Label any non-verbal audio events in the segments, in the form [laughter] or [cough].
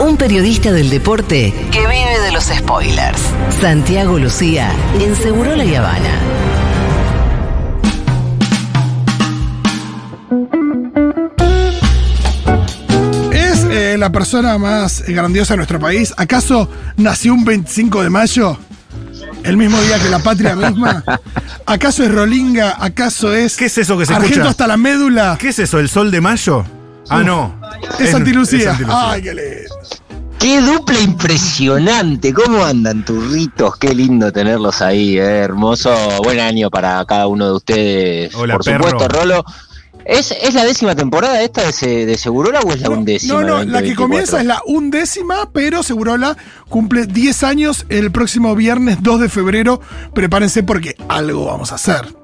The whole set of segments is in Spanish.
Un periodista del deporte que vive de los spoilers. Santiago Lucía en Seguro La Habana. ¿Es eh, la persona más grandiosa de nuestro país? ¿Acaso nació un 25 de mayo? ¿El mismo día que la patria misma? ¿Acaso es Rolinga? ¿Acaso es. ¿Qué es eso que se Argento escucha? hasta la médula? ¿Qué es eso? ¿El sol de mayo? Ah, no. Es Santi Lucía. es Santi Lucía. Ay, qué lindo. Qué dupla impresionante, ¿cómo andan turritos? Qué lindo tenerlos ahí, eh, hermoso. Buen año para cada uno de ustedes. Hola, Por perro. supuesto, Rolo. ¿Es, ¿Es la décima temporada esta de, de Segurola o es la undécima? No, no, la que 2024? comienza es la undécima, pero Segurola cumple 10 años el próximo viernes 2 de febrero. Prepárense porque algo vamos a hacer.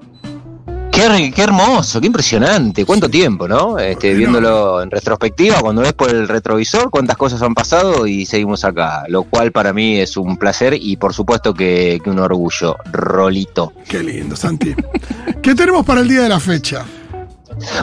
Qué, hermoso, qué impresionante. ¿Cuánto tiempo, no? Este, viéndolo en retrospectiva, cuando ves por el retrovisor, cuántas cosas han pasado y seguimos acá. Lo cual para mí es un placer y por supuesto que, que un orgullo. Rolito. Qué lindo, Santi. [laughs] ¿Qué tenemos para el día de la fecha?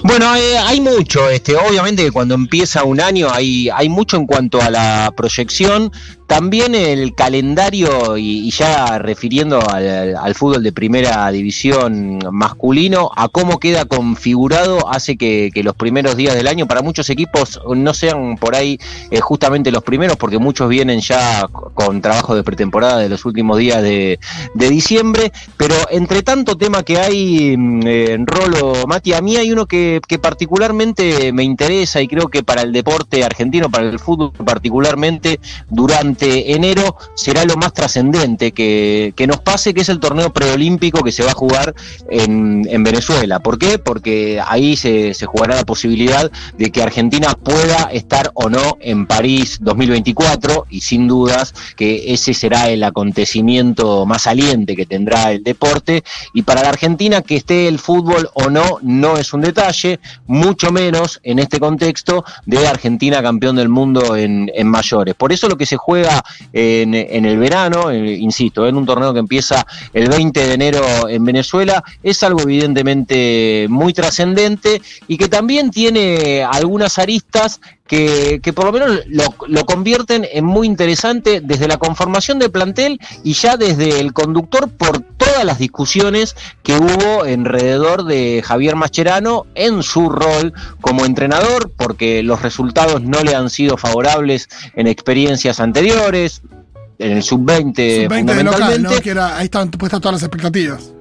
Bueno, eh, hay mucho, este, obviamente que cuando empieza un año hay, hay mucho en cuanto a la proyección, también el calendario y, y ya refiriendo al, fútbol de primera división masculino, a cómo queda configurado hace que, los primeros días del año para muchos equipos no sean por ahí eh, justamente los primeros, porque muchos vienen ya con trabajo de pretemporada de los últimos días de, diciembre, pero entre tanto tema que hay mm, eh, en Rolo, Mati, a mí hay uno que, que particularmente me interesa y creo que para el deporte argentino, para el fútbol particularmente, durante enero será lo más trascendente que, nos pase, que es el torneo preolímpico que se va a jugar en, en Venezuela. ¿Por qué? Porque ahí se, jugará la posibilidad de que Argentina pueda estar o no en París 2024 y sin dudas que ese será el acontecimiento más saliente que tendrá el deporte y para la Argentina que esté el fútbol o no no es un detalle, mucho menos en este contexto de Argentina campeón del mundo en mayores. Por eso lo que se juega en, el verano, insisto, en un torneo que empieza el 20 de enero en Venezuela, es algo evidentemente muy trascendente y que también tiene algunas aristas que, que por lo menos lo, lo convierten en muy interesante desde la conformación del plantel y ya desde el conductor por todas las discusiones que hubo alrededor de Javier Mascherano en su rol como entrenador, porque los resultados no le han sido favorables en experiencias anteriores, en el sub-20 Sub-20 de local, fundamentalmente. ¿no? Que era, ahí están puestas todas las expectativas.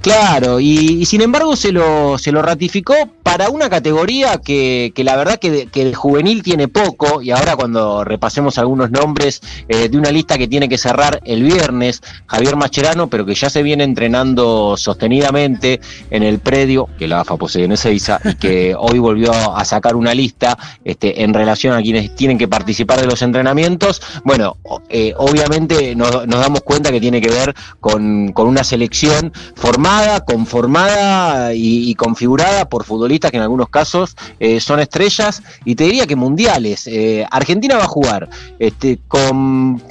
Claro, y, y sin embargo se lo, se lo ratificó para una categoría que, que la verdad que, de- que el juvenil tiene poco, y ahora cuando repasemos algunos nombres eh, de una lista que tiene que cerrar el viernes, Javier Mascherano, pero que ya se viene entrenando sostenidamente en el predio que la AFA posee en Ezeiza y que [laughs] hoy volvió a sacar una lista este, en relación a quienes tienen que participar de los entrenamientos. Bueno, eh, obviamente nos, nos damos cuenta que tiene que ver con, con una selección formada, conformada y, y configurada por futbolistas que en algunos casos eh, son estrellas y te diría que mundiales. Eh, Argentina va a jugar este, con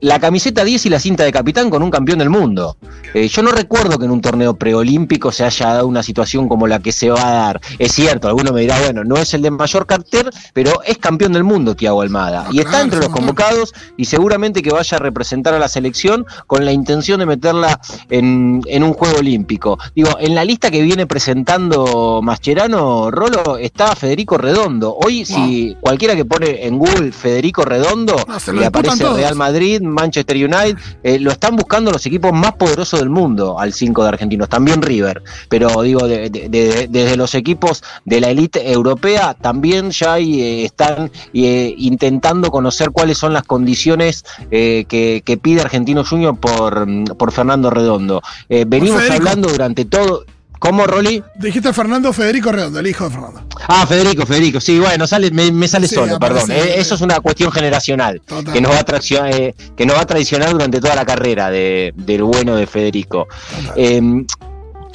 la camiseta 10 y la cinta de capitán con un campeón del mundo. Eh, yo no recuerdo que en un torneo preolímpico se haya dado una situación como la que se va a dar. Es cierto, alguno me dirá, bueno, no es el de mayor carter, pero es campeón del mundo Tiago Almada. Ah, y está entre los convocados y seguramente que vaya a representar a la selección con la intención de meterla en, en un juego olímpico. Digo, en la lista que viene presentando Mascherano, Rolo, está Federico Redondo. Hoy, si cualquiera que pone en Google Federico Redondo, No, lo le aparece. Real Madrid, Manchester United, eh, lo están buscando los equipos más poderosos del mundo al 5 de argentinos, también River, pero digo, de- de- de- desde los equipos de la élite europea también ya hay, eh, están eh, intentando conocer cuáles son las condiciones que, que pide Argentino Junior por, por Fernando Redondo. Venimos Federico. hablando durante todo... ¿Cómo, Rolly? Dijiste Fernando Federico Redondo, el hijo de Fernando. Ah, Federico, Federico, sí, bueno, sale, me, me sale Sí, solo, aparece, perdón. eh, eso es una cuestión generacional Total. que nos va a traicionar, eh, que nos va a traicionar durante toda la carrera de, del bueno de Federico. Eh,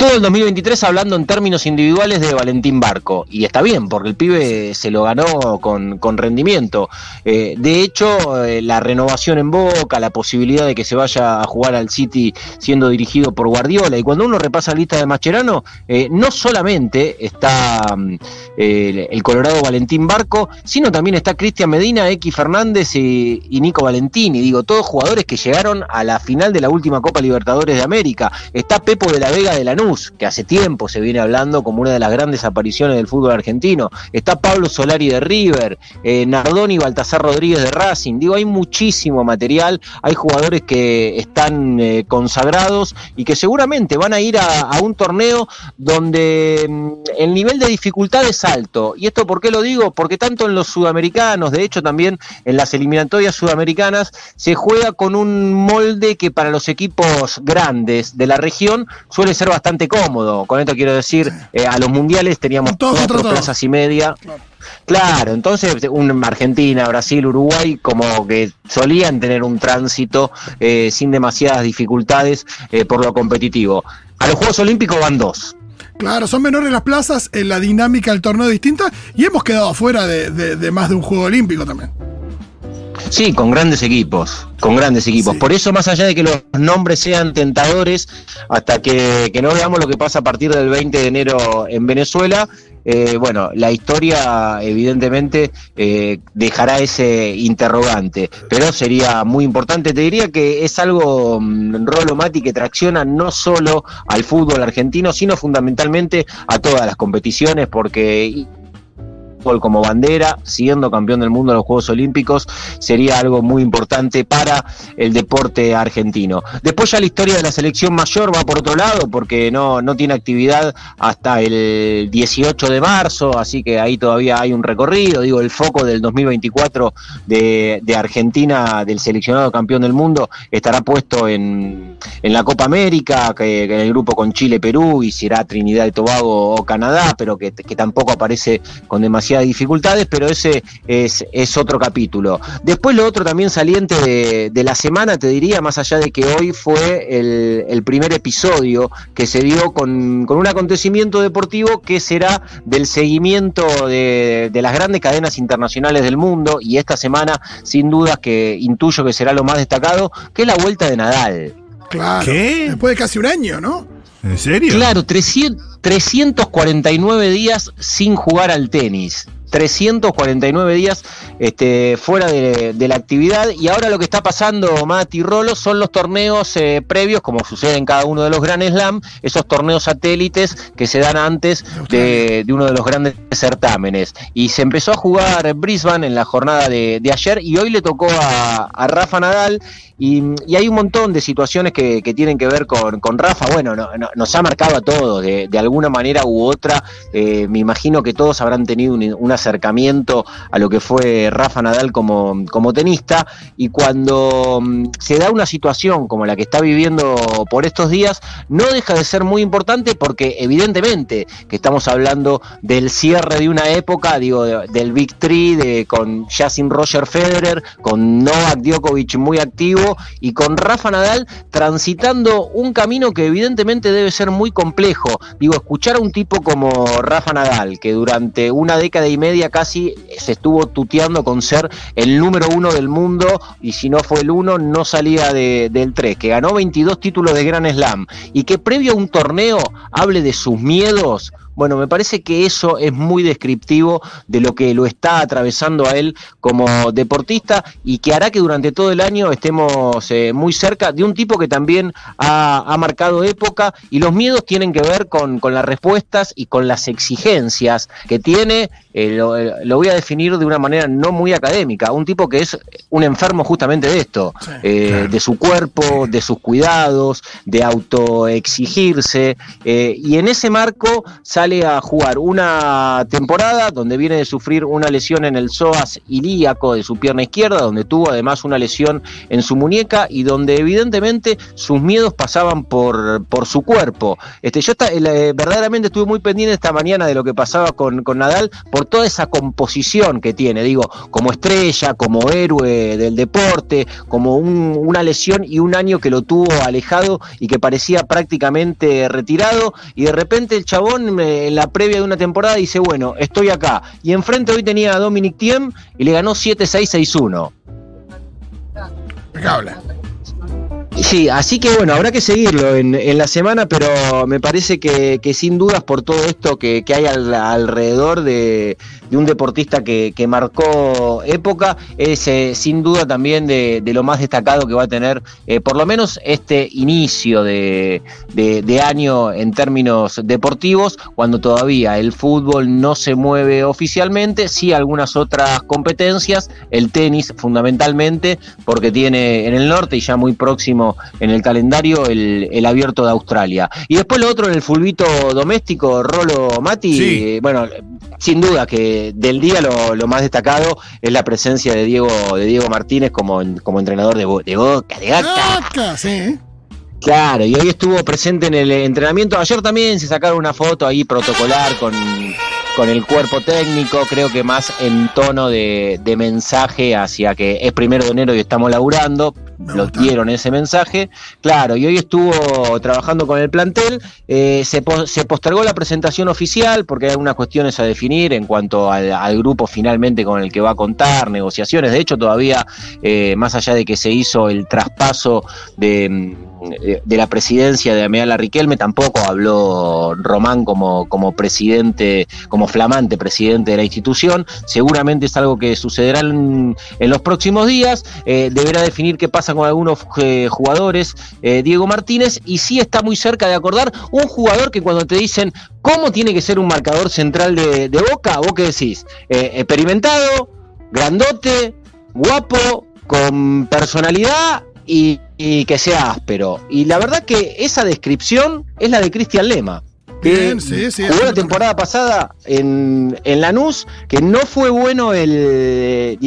todo el 2023 hablando en términos individuales de Valentín Barco. Y está bien, porque el pibe se lo ganó con, rendimiento. Eh, de hecho, eh, la renovación en Boca, la posibilidad de que se vaya a jugar al City siendo dirigido por Guardiola. Y cuando uno repasa la lista de Mascherano, eh, no solamente está mm, el, Colorado Valentín Barco, sino también está Cristian Medina, X Fernández y, y Nico Valentini. Digo, todos jugadores que llegaron a la final de la última Copa Libertadores de América. Está Pepo de la Vega de Lanús, que hace tiempo se viene hablando como una de las grandes apariciones del fútbol argentino. Está Pablo Solari de River, eh, Nardoni y Baltasar Rodríguez de Racing. Digo, hay muchísimo material, hay jugadores que están eh, consagrados y que seguramente van a ir a, un torneo donde mm, el nivel de dificultad es alto. ¿Y esto por qué lo digo? Porque tanto en los sudamericanos, de hecho también en las eliminatorias sudamericanas, se juega con un molde que para los equipos grandes de la región suele ser bastante cómodo. Con esto quiero decir, eh, a los mundiales teníamos cuatro plazas y media. Claro. entonces un Argentina, Brasil, Uruguay como que solían tener un tránsito eh, sin demasiadas dificultades eh, por lo competitivo. A los Juegos Olímpicos van dos. Claro, son menores las plazas, en la dinámica del torneo distinta y hemos quedado afuera de más de un Juego Olímpico también. Sí, con grandes equipos, con grandes equipos. Por eso, más allá de que los nombres sean tentadores, hasta que, no veamos lo que pasa a partir del 20 de enero en Venezuela, eh, bueno, la historia evidentemente eh, dejará ese interrogante, pero sería muy importante. Te diría que es algo, mm, Rolo Mati, que tracciona no solo al fútbol argentino, sino fundamentalmente a todas las competiciones, porque como bandera, siendo campeón del mundo en los Juegos Olímpicos, sería algo muy importante para el deporte argentino. Después ya la historia de la selección mayor va por otro lado, porque no, no tiene actividad hasta el 18 de marzo, así que ahí todavía hay un recorrido, digo, el foco del 2024 de, de Argentina, del seleccionado campeón del mundo, estará puesto en, en la Copa América, que, en el grupo con Chile, Perú, y será Trinidad y Tobago o Canadá, pero que, que tampoco aparece con dificultades, pero ese es, es, otro capítulo. Después lo otro también saliente de, la semana, te diría, más allá de que hoy fue el, primer episodio que se dio con, un acontecimiento deportivo que será del seguimiento de, las grandes cadenas internacionales del mundo y esta semana sin dudas que intuyo que será lo más destacado, que es la vuelta de Nadal. Claro. Después de casi un año, ¿no? ¿En serio? Claro, 349 días sin jugar al tenis. 349 días este, fuera de, la actividad. Y ahora lo que está pasando Mati Rolo son los torneos eh, previos como sucede en cada uno de los Grand Slam esos torneos satélites que se dan antes de, uno de los grandes certámenes. Y se empezó a jugar Brisbane en la jornada de, ayer y hoy le tocó a, Rafa Nadal. Y, hay un montón de situaciones que, tienen que ver con, Rafa. Bueno nos ha marcado a todos de, alguna manera u otra. Eh, me imagino que todos habrán tenido una acercamiento a lo que fue Rafa Nadal como, como tenista y cuando mm, se da una situación como la que está viviendo por estos días, no deja de ser muy importante porque evidentemente que estamos hablando del cierre de una época, digo, del Big Three, de, con Justin Roger Federer, con Novak Djokovic muy activo y con Rafa Nadal transitando un camino que evidentemente debe ser muy complejo. Digo, escuchar a un tipo como Rafa Nadal, que durante una década y media casi se estuvo tuteando con ser el número uno del mundo y si no fue el uno no salía del 3, que ganó 22 títulos de Gran Slam. Y que previo a un torneo hable de sus miedos bueno, me parece que eso es muy descriptivo de lo que lo está atravesando a él como deportista y que hará que durante todo el año estemos eh, muy cerca de un tipo que también ha, marcado época y los miedos tienen que ver con, las respuestas y con las exigencias que tiene, eh, eh, lo, voy a definir de una manera no muy académica, un tipo que es un enfermo justamente de esto, de su cuerpo, de sus cuidados, de autoexigirse y en ese marco sale a jugar una temporada donde viene de sufrir una lesión en el psoas ilíaco de su pierna izquierda, donde tuvo además una lesión en su muñeca y donde evidentemente sus miedos pasaban por, por su cuerpo. Este, yo está, eh, verdaderamente estuve muy pendiente esta mañana de lo que pasaba con, con Nadal, por toda esa composición que tiene, digo, como estrella, como héroe del deporte, como una lesión y un año que lo tuvo alejado y que parecía prácticamente retirado, y de repente el chabón eh, en la previa de una temporada dice, bueno, estoy acá. Y enfrente hoy tenía a Dominic Thiem y le ganó 7-6-6-1. Sí, así que bueno, habrá que seguirlo en, la semana, pero me parece que, sin dudas por todo esto que, hay alrededor de, un deportista que, marcó época, es eh, sin duda también de, lo más destacado que va a tener eh, por lo menos este inicio de, año en términos deportivos, cuando todavía el fútbol no se mueve oficialmente, sí algunas otras competencias, el tenis fundamentalmente, porque tiene en el norte y ya muy próximo en el calendario el, abierto de Australia. Y después lo otro en el fulbito doméstico, Rolo Mati, eh, bueno, sin duda que del día lo, más destacado es la presencia de Diego, de Diego Martínez como, como entrenador de, de Boca, de Gaca. sí. Claro, y hoy estuvo presente en el entrenamiento. Ayer también se sacaron una foto ahí protocolar con, con el cuerpo técnico, creo que más en tono de, mensaje hacia que es primero de enero y estamos laburando, lo dieron ese mensaje, claro, y hoy estuvo trabajando con el plantel, eh, se, postergó la presentación oficial porque hay algunas cuestiones a definir en cuanto al, grupo finalmente con el que va a contar, negociaciones, de hecho todavía, eh, más allá de que se hizo el traspaso de de la presidencia de Ameala Riquelme, tampoco habló Román como, como presidente, como flamante presidente de la institución. Seguramente es algo que sucederá en, los próximos días. Eh, deberá definir qué pasa con algunos eh, jugadores, eh, Diego Martínez, y sí está muy cerca de acordar un jugador que cuando te dicen cómo tiene que ser un marcador central de, de Boca, vos qué decís, experimentado, grandote, guapo, con personalidad y, que sea áspero. Y la verdad que esa descripción es la de Cristian Lema. Que jugó la temporada pasada en, en Lanús, que no fue bueno el,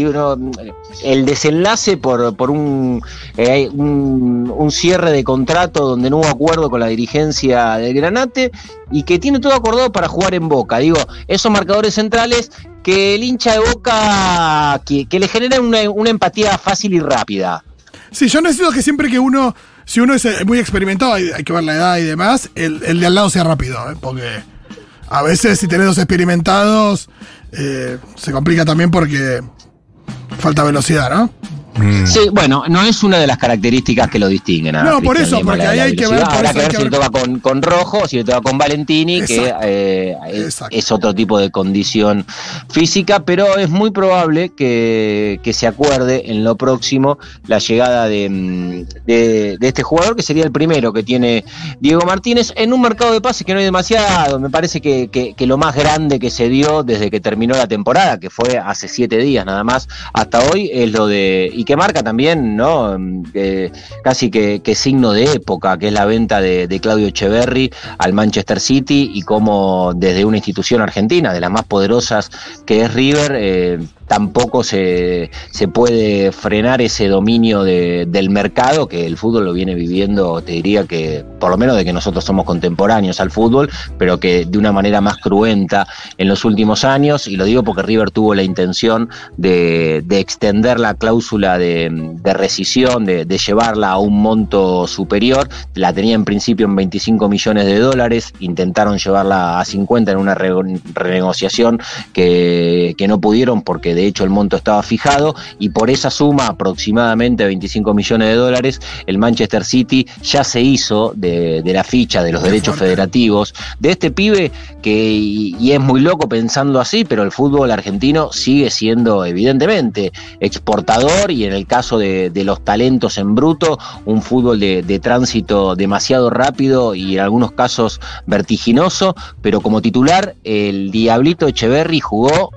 el desenlace por, por eh, un, un, cierre de contrato donde no hubo acuerdo con la dirigencia del Granate y que tiene todo acordado para jugar en Boca. Digo, esos marcadores centrales que el hincha de Boca, que, le generan una, una empatía fácil y rápida. Sí, yo necesito que siempre que uno, si uno es eh, muy experimentado, hay, que ver la edad y demás, el, de al lado sea rápido, ¿eh? porque a veces si tenés dos experimentados, eh, se complica también porque falta velocidad, ¿no? Mm. Sí, bueno, no es una de las características que lo distinguen. no, por eso, porque ahí hay que ver. Habrá que ver si le toca con, con, Rojo o si le toca con Valentini, que eh, es, otro tipo de condición física, pero es muy probable que, se acuerde en lo próximo la llegada mm, de, de, este jugador, que sería el primero que tiene Diego Martínez, en un mercado de pases que no hay demasiado. Me parece que, que lo más grande que se dio desde que terminó la temporada, que fue hace siete días nada más, hasta hoy, es lo de que marca también, ¿no? casi que, signo de época, que es la venta de, Claudio Echeverry al Manchester City y cómo desde una institución argentina, de las más poderosas que es River, eh, tampoco se, se, puede frenar ese dominio del mercado que el fútbol lo viene viviendo, te diría que por lo menos de que nosotros somos contemporáneos al fútbol, pero que de una manera más cruenta en los últimos años, y lo digo porque River tuvo la intención de, de extender la cláusula de, de rescisión, de, de, llevarla a un monto superior, la tenía en principio en 25 millones de dólares, intentaron llevarla a 50 en una renegociación que, que no pudieron porque de hecho el monto estaba fijado y por esa suma, aproximadamente 25 millones de dólares, el Manchester City ya se hizo de, la ficha de los derechos federativos de este pibe que, y, es muy loco pensando así, pero el fútbol argentino sigue siendo evidentemente exportador y en el caso de, los talentos en bruto, un fútbol de, de tránsito demasiado rápido y en algunos casos vertiginoso, pero como titular el Diablito Echeverry jugó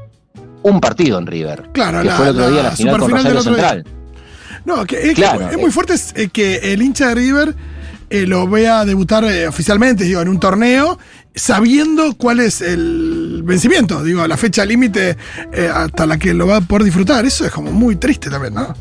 un partido en River. Claro, que fue el otro día la final con Rosario Central. No, que es, muy fuerte eh, que el hincha de River eh, lo vea debutar eh, oficialmente, digo, en un torneo, sabiendo cuál es el vencimiento, digo, la fecha límite hasta la que lo va a poder disfrutar. Eso es como muy triste también, ¿no?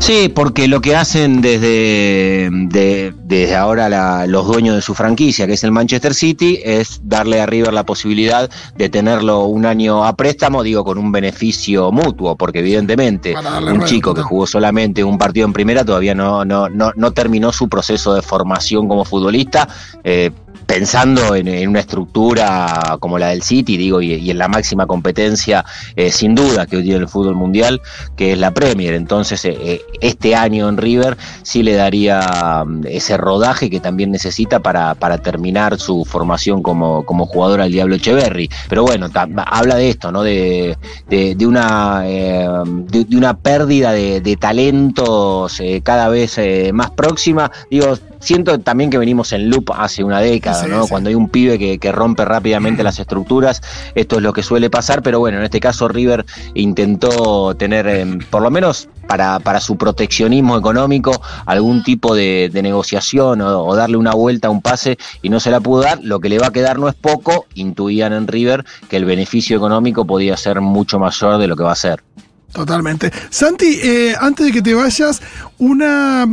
Sí, porque lo que hacen desde, desde ahora los dueños de su franquicia, que es el Manchester City, es darle a River la posibilidad de tenerlo un año a préstamo, digo, con un beneficio mutuo, porque evidentemente un chico que jugó solamente un partido en primera todavía no, no, no, no terminó su proceso de formación como futbolista. Eh, pensando en, una estructura como la del City, digo, y, en la máxima competencia, eh, sin duda, que hoy tiene el fútbol mundial, que es la Premier. Entonces, eh, eh, este año en River sí le daría mm, ese rodaje que también necesita para, para terminar su formación como, jugador al Diablo Echeverry. Pero bueno, habla de esto, ¿no? De, de, una, de, una pérdida de, talentos cada vez más próxima. Digo, siento también que venimos en loop hace una década, ¿no? Cuando hay un pibe que, rompe rápidamente [clears throat] las estructuras, esto es lo que suele pasar, pero bueno, en este caso River intentó tener, em, por lo menos para, para su proteccionismo económico, algún tipo de, negociación o, darle una vuelta a un pase y no se la pudo dar. Lo que le va a quedar no es poco, intuían en River que el beneficio económico podía ser mucho mayor de lo que va a ser. Totalmente. Santi, eh, antes de que te vayas, una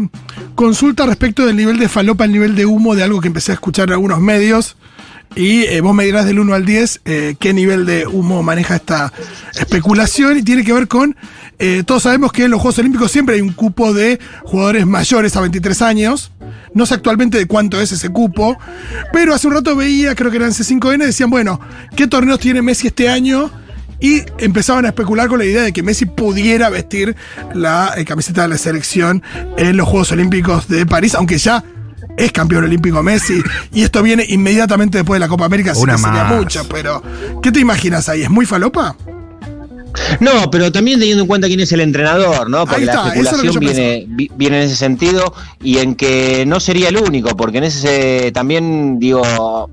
consulta respecto del nivel de falopa, el nivel de humo de algo que empecé a escuchar en algunos medios. Y eh, vos me dirás del 1 al 10 eh, qué nivel de humo maneja esta especulación. Y tiene que ver con. todos sabemos que en los Juegos Olímpicos siempre hay un cupo de jugadores mayores a 23 años. No sé actualmente de cuánto es ese cupo. Pero hace un rato veía, creo que eran C5N, decían, bueno, ¿qué torneos tiene Messi este año? Y empezaban a especular con la idea de que Messi pudiera vestir la eh, camiseta de la selección en los Juegos Olímpicos de París, aunque ya es campeón olímpico Messi [laughs] y esto viene inmediatamente después de la Copa América, así que sería mucho, pero ¿qué te imaginas ahí? ¿Es muy falopa? No, pero también teniendo en cuenta quién es el entrenador, ¿no? Porque la especulación viene, viene en ese sentido y en que no sería el único, porque en ese también, digo,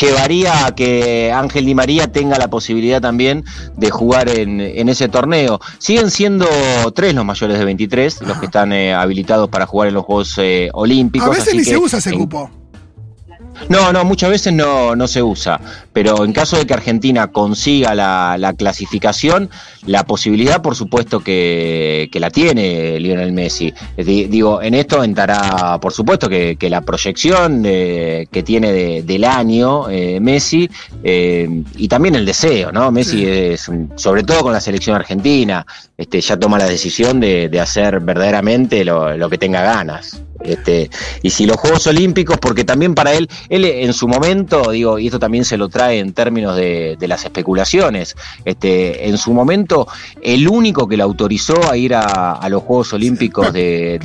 llevaría a que Ángel Di María tenga la posibilidad también de jugar en, ese torneo. Siguen siendo tres los mayores de 23, los que están eh, habilitados para jugar en los Juegos eh, Olímpicos. A veces ni se usa ese cupo. No, no, muchas veces no, no se usa, pero en caso de que Argentina consiga la, clasificación, la posibilidad por supuesto que, la tiene Lionel Messi. Digo, en esto entrará por supuesto que, la proyección que tiene del año eh, Messi eh, y también el deseo, ¿no? Messi es, sobre todo con la selección argentina, este, ya toma la decisión de, hacer verdaderamente lo que tenga ganas. Este, y si los Juegos Olímpicos, porque también para él, él en su momento, digo, y esto también se lo trae en términos de, las especulaciones, este, en su momento, el único que le autorizó a ir a, los Juegos Olímpicos de,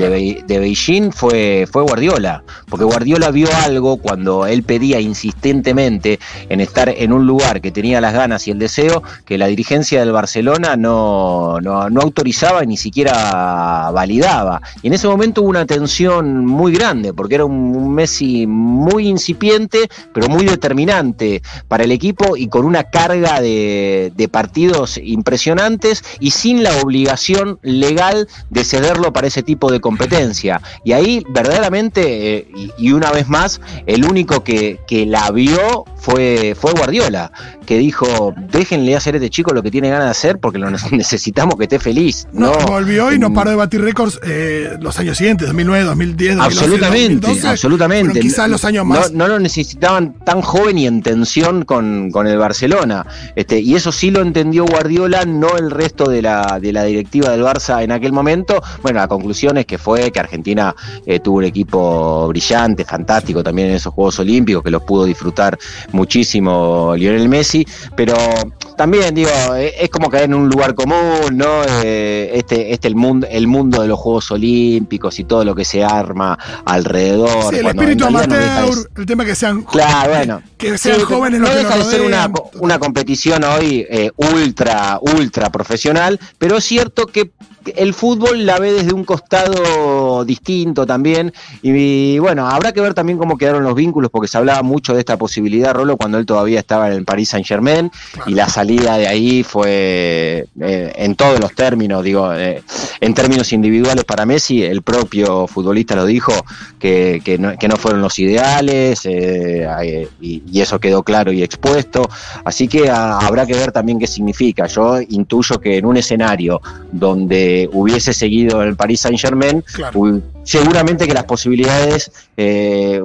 Beijing fue, fue Guardiola, porque Guardiola vio algo cuando él pedía insistentemente en estar en un lugar que tenía las ganas y el deseo, que la dirigencia del Barcelona no, no, no autorizaba y ni siquiera validaba. Y en ese momento hubo una tensión muy grande, porque era un Messi muy incipiente, pero muy determinante para el equipo y con una carga de, partidos impresionantes y sin la obligación legal de cederlo para ese tipo de competencia. Y ahí verdaderamente, eh, y, una vez más, el único que, que la vio fue, fue Guardiola, que dijo, déjenle hacer a este chico lo que tiene ganas de hacer porque lo [laughs] necesitamos que esté feliz. No, volvió y no paró de batir récords eh, los años siguientes, 2009, 2010, 2011, Absolutamente, absolutamente. quizás los años más. No, lo necesitaban tan joven y en tensión con, el Barcelona. Este, y eso sí lo entendió Guardiola, no el resto de la, de la directiva del Barça en aquel momento. Bueno, la conclusión es que fue que Argentina eh, tuvo un equipo brillante, fantástico también en esos Juegos Olímpicos, que los pudo disfrutar muchísimo Lionel Messi, pero también digo, eh, es como caer en un lugar común, ¿no? Eh, este, este el mundo, el mundo de los Juegos Olímpicos y todo lo que se arma alrededor. Sí, el espíritu amateur, el tema que sean claro, bueno, que sean jóvenes no deja de ser una, una competición hoy eh, ultra, ultra profesional, pero es cierto que el fútbol la ve desde un costado distinto también. Y, bueno, habrá que ver también cómo quedaron los vínculos, porque se hablaba mucho de esta posibilidad, Rolo, cuando él todavía estaba en el Paris Saint Germain, y la salida de ahí fue eh, en todos los términos, digo, eh, en términos individuales para Messi, el propio futbolista lo dijo, que, que, no, que no fueron los ideales, eh, y, y, eso quedó claro y expuesto. Así que a, habrá que ver también qué significa. Yo intuyo que en un escenario donde hubiese seguido el Paris Saint Germain, claro. seguramente que las posibilidades eh,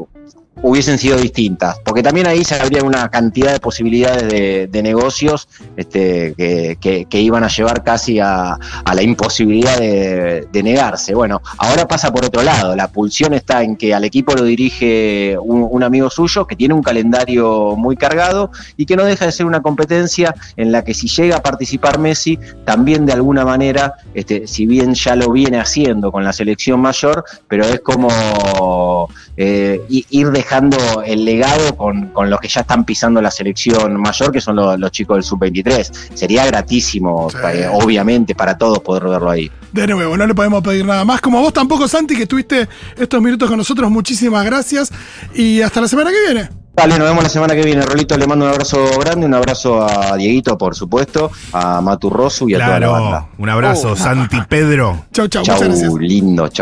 hubiesen sido distintas, porque también ahí se habría una cantidad de posibilidades de, negocios este, que, iban a llevar casi a, la imposibilidad de, negarse. Bueno, ahora pasa por otro lado, la pulsión está en que al equipo lo dirige un, amigo suyo que tiene un calendario muy cargado y que no deja de ser una competencia en la que si llega a participar Messi, también de alguna manera, este, si bien ya lo viene haciendo con la selección mayor, pero es como eh, ir dejando el legado con, con, los que ya están pisando la selección mayor, que son los, los chicos del sub-23. Sería gratísimo, sí. para, obviamente, para todos poder verlo ahí. De nuevo, no le podemos pedir nada más. Como vos tampoco, Santi, que estuviste estos minutos con nosotros, muchísimas gracias y hasta la semana que viene. Dale, nos vemos la semana que viene. Rolito, le mando un abrazo grande, un abrazo a Dieguito, por supuesto, a Maturrosu y a claro, toda la banda. Un abrazo, oh. Santi Pedro. Chau, chau, chau, muchas gracias. lindo, chau.